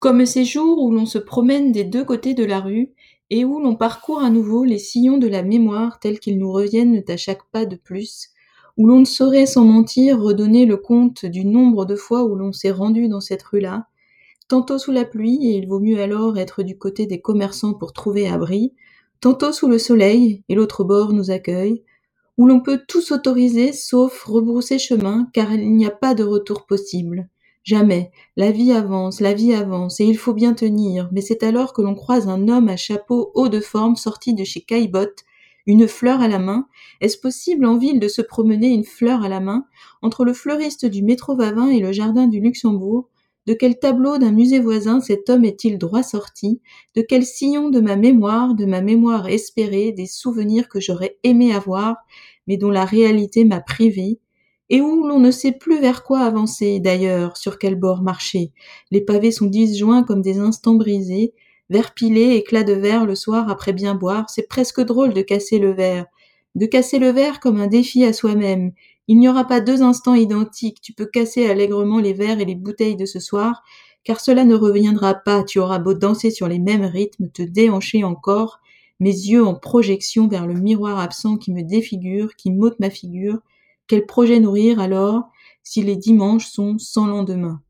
Comme ces jours où l'on se promène des deux côtés de la rue et où l'on parcourt à nouveau les sillons de la mémoire tels qu'ils nous reviennent à chaque pas de plus, où l'on ne saurait sans mentir redonner le compte du nombre de fois où l'on s'est rendu dans cette rue-là, tantôt sous la pluie, et il vaut mieux alors être du côté des commerçants pour trouver abri, tantôt sous le soleil, et l'autre bord nous accueille, où l'on peut tout s'autoriser sauf rebrousser chemin, car il n'y a pas de retour possible. Jamais. La vie avance, la vie avance, et il faut bien tenir, mais c'est alors que l'on croise un homme à chapeau haut de forme sorti de chez Caillebotte, une fleur à la main. Est-ce possible en ville de se promener une fleur à la main entre le fleuriste du métro Vavin et le jardin du Luxembourg? De quel tableau d'un musée voisin cet homme est-il droit sorti? De quel sillon de ma mémoire, de ma mémoire espérée, des souvenirs que j'aurais aimé avoir, mais dont la réalité m'a privé? Et où l'on ne sait plus vers quoi avancer, d'ailleurs, sur quel bord marcher. Les pavés sont disjoints comme des instants brisés, verre pilé, de verre le soir après bien boire, c'est presque drôle de casser le verre. De casser le verre comme un défi à soi-même. Il n'y aura pas deux instants identiques, tu peux casser allègrement les verres et les bouteilles de ce soir, car cela ne reviendra pas, tu auras beau danser sur les mêmes rythmes, te déhancher encore, mes yeux en projection vers le miroir absent qui me défigure, qui m'ôte ma figure, quel projet nourrir alors si les dimanches sont sans lendemain?